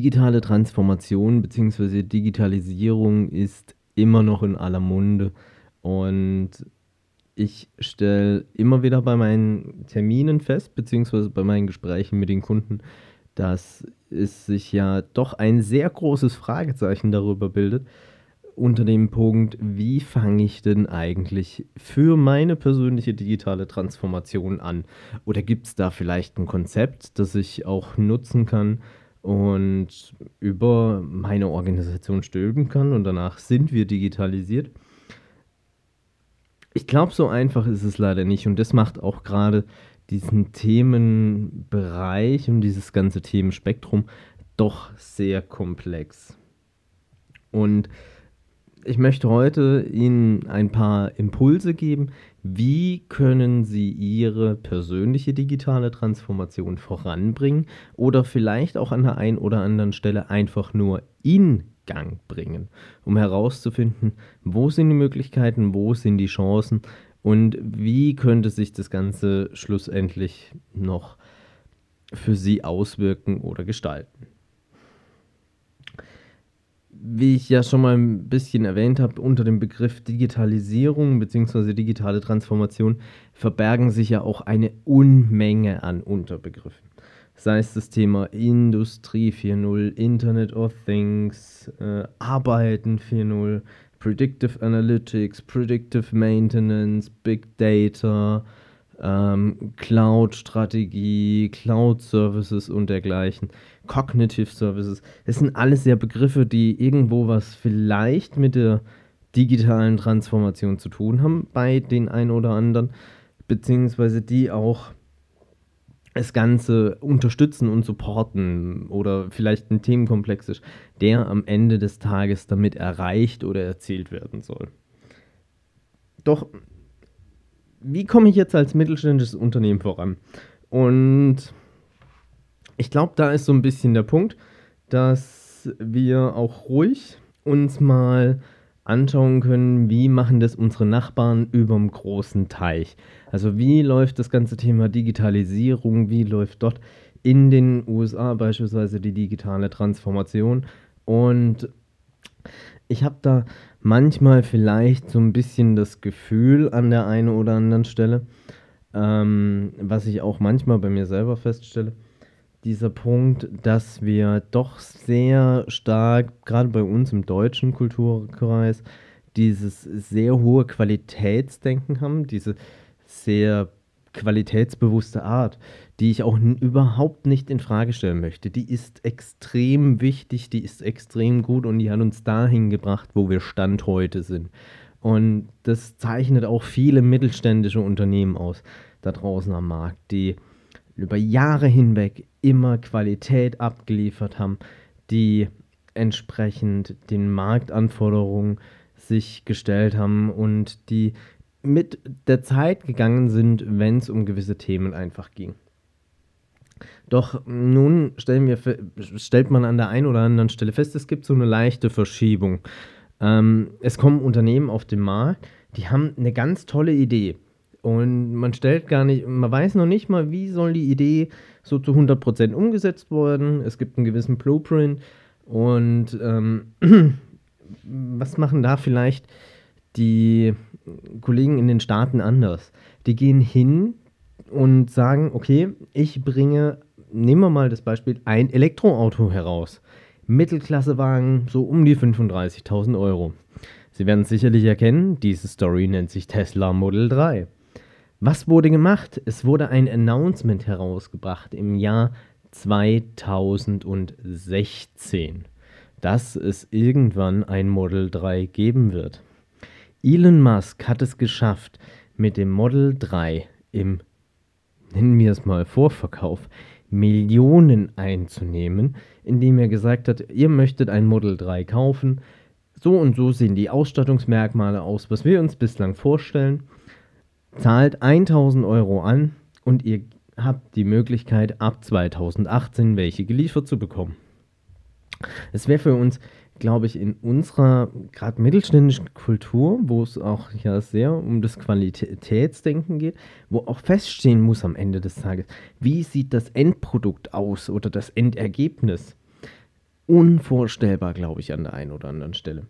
Digitale Transformation bzw. Digitalisierung ist immer noch in aller Munde und ich stelle immer wieder bei meinen Terminen fest, beziehungsweise bei meinen Gesprächen mit den Kunden, dass es sich ja doch ein sehr großes Fragezeichen darüber bildet, unter dem Punkt, wie fange ich denn eigentlich für meine persönliche digitale Transformation an? Oder gibt es da vielleicht ein Konzept, das ich auch nutzen kann und über meine Organisation stülpen kann und danach sind wir digitalisiert? Ich glaube, so einfach ist es leider nicht und das macht auch gerade diesen Themenbereich und dieses ganze Themenspektrum doch sehr komplex. Und ich möchte heute Ihnen ein paar Impulse geben, wie können Sie Ihre persönliche digitale Transformation voranbringen oder vielleicht auch an der einen oder anderen Stelle einfach nur in Gang bringen, um herauszufinden, wo sind die Möglichkeiten, wo sind die Chancen und wie könnte sich das Ganze schlussendlich noch für Sie auswirken oder gestalten wie ich ja schon mal ein bisschen erwähnt habe, unter dem Begriff Digitalisierung bzw. digitale Transformation verbergen sich ja auch eine Unmenge an Unterbegriffen. Sei es das Thema Industrie 4.0, Internet of Things, äh, Arbeiten 4.0, Predictive Analytics, Predictive Maintenance, Big Data, ähm, Cloud-Strategie, Cloud-Services und dergleichen, Cognitive Services. Das sind alles ja Begriffe, die irgendwo was vielleicht mit der digitalen Transformation zu tun haben bei den einen oder anderen, beziehungsweise die auch das Ganze unterstützen und supporten oder vielleicht ein Themenkomplex ist, der am Ende des Tages damit erreicht oder erzielt werden soll. Doch wie komme ich jetzt als mittelständisches Unternehmen voran? Und ich glaube, da ist so ein bisschen der Punkt, dass wir auch ruhig uns mal anschauen können, wie machen das unsere Nachbarn über dem großen Teich. Also wie läuft das ganze Thema Digitalisierung, wie läuft dort in den USA beispielsweise die digitale Transformation. Und ich habe da manchmal vielleicht so ein bisschen das Gefühl an der einen oder anderen Stelle, ähm, was ich auch manchmal bei mir selber feststelle, dieser Punkt, dass wir doch sehr stark, gerade bei uns im deutschen Kulturkreis, dieses sehr hohe Qualitätsdenken haben, diese sehr qualitätsbewusste Art, die ich auch überhaupt nicht in Frage stellen möchte. Die ist extrem wichtig, die ist extrem gut und die hat uns dahin gebracht, wo wir Stand heute sind. Und das zeichnet auch viele mittelständische Unternehmen aus da draußen am Markt, die über Jahre hinweg immer Qualität abgeliefert haben, die entsprechend den Marktanforderungen sich gestellt haben und die mit der Zeit gegangen sind, wenn es um gewisse Themen einfach ging. Doch nun wir, stellt man an der einen oder anderen Stelle fest, es gibt so eine leichte Verschiebung. Ähm, es kommen Unternehmen auf den Markt, die haben eine ganz tolle Idee. Und man stellt gar nicht, man weiß noch nicht mal, wie soll die Idee so zu 100% umgesetzt werden. Es gibt einen gewissen Blueprint. Und ähm, was machen da vielleicht die Kollegen in den Staaten anders? Die gehen hin und sagen, okay, ich bringe nehmen wir mal das Beispiel, ein Elektroauto heraus. Mittelklassewagen, so um die 35.000 Euro. Sie werden sicherlich erkennen, diese Story nennt sich Tesla Model 3. Was wurde gemacht? Es wurde ein Announcement herausgebracht im Jahr 2016, dass es irgendwann ein Model 3 geben wird. Elon Musk hat es geschafft, mit dem Model 3 im, nennen wir es mal, Vorverkauf Millionen einzunehmen, indem er gesagt hat, ihr möchtet ein Model 3 kaufen, so und so sehen die Ausstattungsmerkmale aus, was wir uns bislang vorstellen, zahlt 1000 Euro an und ihr habt die Möglichkeit, ab 2018 welche geliefert zu bekommen. Es wäre für uns, glaube ich, in unserer gerade mittelständischen Kultur, wo es auch ja sehr um das Qualitätsdenken geht, wo auch feststehen muss am Ende des Tages, wie sieht das Endprodukt aus oder das Endergebnis. Unvorstellbar, glaube ich, an der einen oder anderen Stelle.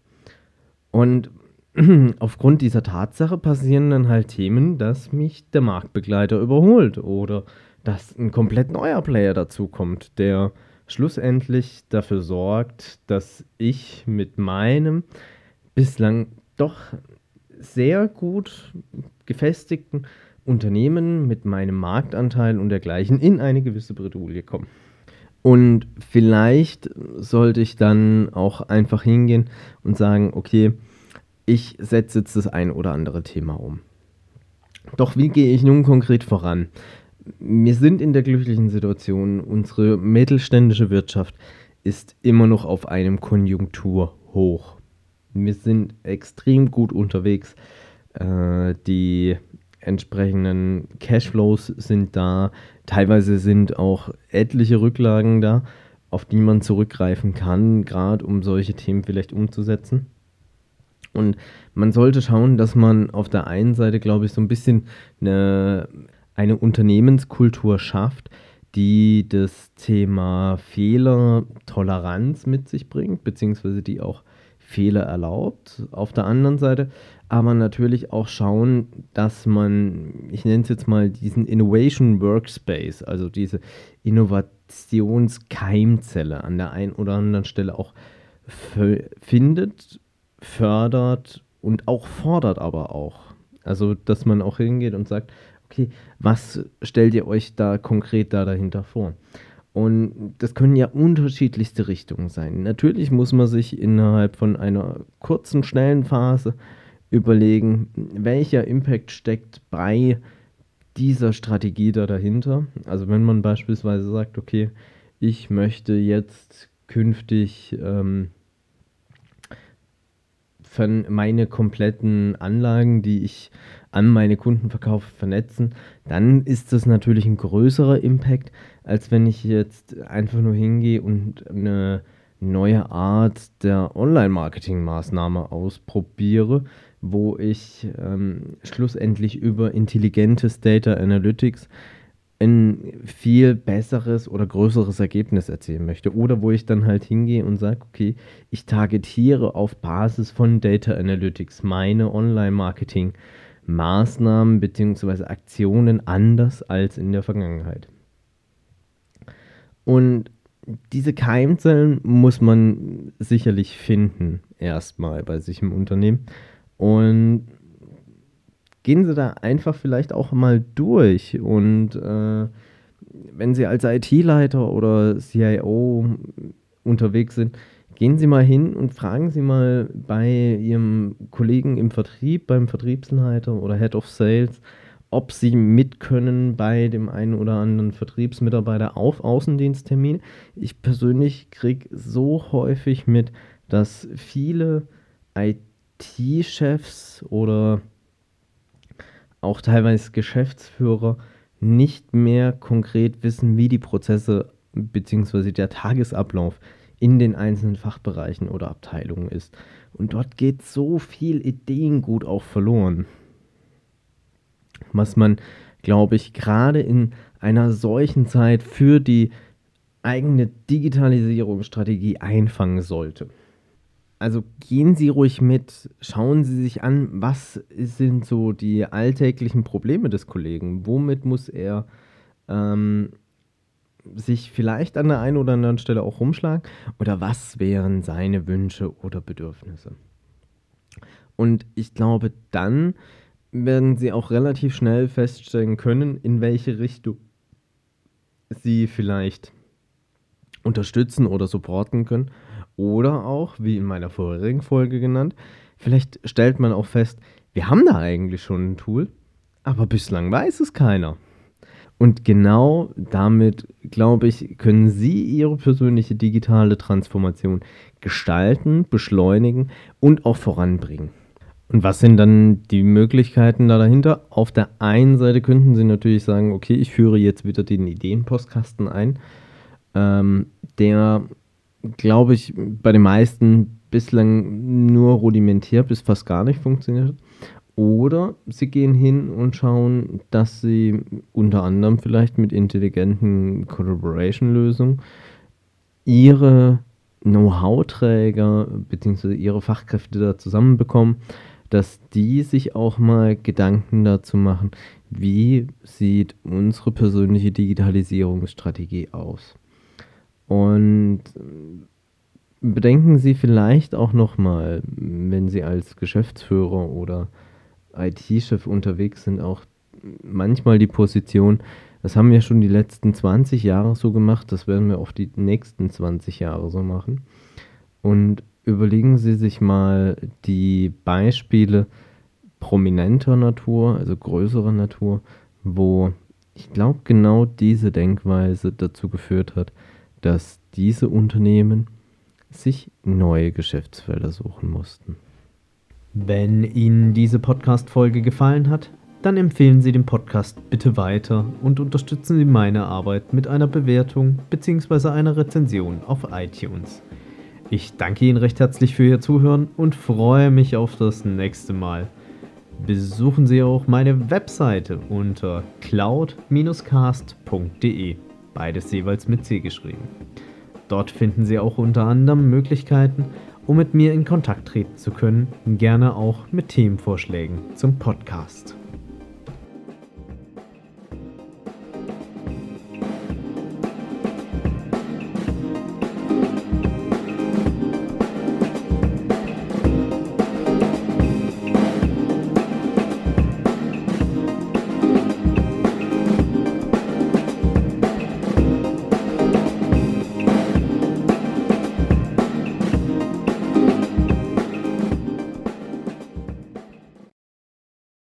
Und aufgrund dieser Tatsache passieren dann halt Themen, dass mich der Marktbegleiter überholt oder dass ein komplett neuer Player dazukommt, der schlussendlich dafür sorgt, dass ich mit meinem bislang doch sehr gut gefestigten Unternehmen mit meinem Marktanteil und dergleichen in eine gewisse Bredouille komme. Und vielleicht sollte ich dann auch einfach hingehen und sagen, okay, ich setze jetzt das ein oder andere Thema um. Doch wie gehe ich nun konkret voran? Wir sind in der glücklichen Situation, unsere mittelständische Wirtschaft ist immer noch auf einem Konjunkturhoch. Wir sind extrem gut unterwegs. Äh, die entsprechenden Cashflows sind da. Teilweise sind auch etliche Rücklagen da, auf die man zurückgreifen kann, gerade um solche Themen vielleicht umzusetzen. Und man sollte schauen, dass man auf der einen Seite, glaube ich, so ein bisschen eine, eine Unternehmenskultur schafft, die das Thema Fehlertoleranz mit sich bringt, beziehungsweise die auch Fehler erlaubt. Auf der anderen Seite aber natürlich auch schauen, dass man, ich nenne es jetzt mal diesen Innovation Workspace, also diese Innovationskeimzelle an der einen oder anderen Stelle auch findet fördert und auch fordert aber auch. Also, dass man auch hingeht und sagt, okay, was stellt ihr euch da konkret da dahinter vor? Und das können ja unterschiedlichste Richtungen sein. Natürlich muss man sich innerhalb von einer kurzen, schnellen Phase überlegen, welcher Impact steckt bei dieser Strategie da dahinter. Also wenn man beispielsweise sagt, okay, ich möchte jetzt künftig ähm, meine kompletten Anlagen, die ich an meine Kunden verkaufe, vernetzen, dann ist das natürlich ein größerer Impact, als wenn ich jetzt einfach nur hingehe und eine neue Art der Online-Marketing-Maßnahme ausprobiere, wo ich ähm, schlussendlich über intelligentes Data Analytics ein viel besseres oder größeres Ergebnis erzielen möchte. Oder wo ich dann halt hingehe und sage, okay, ich targetiere auf Basis von Data Analytics meine Online-Marketing-Maßnahmen bzw. Aktionen anders als in der Vergangenheit. Und diese Keimzellen muss man sicherlich finden, erstmal bei sich im Unternehmen. Und gehen Sie da einfach vielleicht auch mal durch und äh, wenn Sie als IT-Leiter oder CIO unterwegs sind, gehen Sie mal hin und fragen Sie mal bei Ihrem Kollegen im Vertrieb, beim Vertriebsleiter oder Head of Sales, ob Sie mitkönnen bei dem einen oder anderen Vertriebsmitarbeiter auf Außendiensttermin. Ich persönlich kriege so häufig mit, dass viele IT-Chefs oder auch teilweise Geschäftsführer nicht mehr konkret wissen, wie die Prozesse bzw. der Tagesablauf in den einzelnen Fachbereichen oder Abteilungen ist. Und dort geht so viel Ideengut auch verloren. Was man, glaube ich, gerade in einer solchen Zeit für die eigene Digitalisierungsstrategie einfangen sollte. Also gehen Sie ruhig mit, schauen Sie sich an, was sind so die alltäglichen Probleme des Kollegen, womit muss er ähm, sich vielleicht an der einen oder anderen Stelle auch rumschlagen oder was wären seine Wünsche oder Bedürfnisse. Und ich glaube, dann werden Sie auch relativ schnell feststellen können, in welche Richtung Sie vielleicht unterstützen oder supporten können oder auch, wie in meiner vorherigen Folge genannt, vielleicht stellt man auch fest, wir haben da eigentlich schon ein Tool, aber bislang weiß es keiner. Und genau damit, glaube ich, können Sie Ihre persönliche digitale Transformation gestalten, beschleunigen und auch voranbringen. Und was sind dann die Möglichkeiten da dahinter? Auf der einen Seite könnten Sie natürlich sagen, okay, ich führe jetzt wieder den Ideenpostkasten ein, ähm, der, glaube ich, bei den meisten bislang nur rudimentär bis fast gar nicht funktioniert. Oder sie gehen hin und schauen, dass sie unter anderem vielleicht mit intelligenten Collaboration-Lösungen ihre Know-how-Träger bzw. ihre Fachkräfte da zusammenbekommen, dass die sich auch mal Gedanken dazu machen, wie sieht unsere persönliche Digitalisierungsstrategie aus. Und bedenken Sie vielleicht auch nochmal, wenn Sie als Geschäftsführer oder IT-Chef unterwegs sind, auch manchmal die Position, das haben wir schon die letzten 20 Jahre so gemacht, das werden wir auch die nächsten 20 Jahre so machen. Und überlegen Sie sich mal die Beispiele prominenter Natur, also größerer Natur, wo ich glaube genau diese Denkweise dazu geführt hat, dass diese Unternehmen sich neue Geschäftsfelder suchen mussten. Wenn Ihnen diese Podcast-Folge gefallen hat, dann empfehlen Sie den Podcast bitte weiter und unterstützen Sie meine Arbeit mit einer Bewertung bzw. einer Rezension auf iTunes. Ich danke Ihnen recht herzlich für Ihr Zuhören und freue mich auf das nächste Mal. Besuchen Sie auch meine Webseite unter cloud-cast.de, beides jeweils mit C geschrieben. Dort finden Sie auch unter anderem Möglichkeiten, um mit mir in Kontakt treten zu können, gerne auch mit Themenvorschlägen zum Podcast.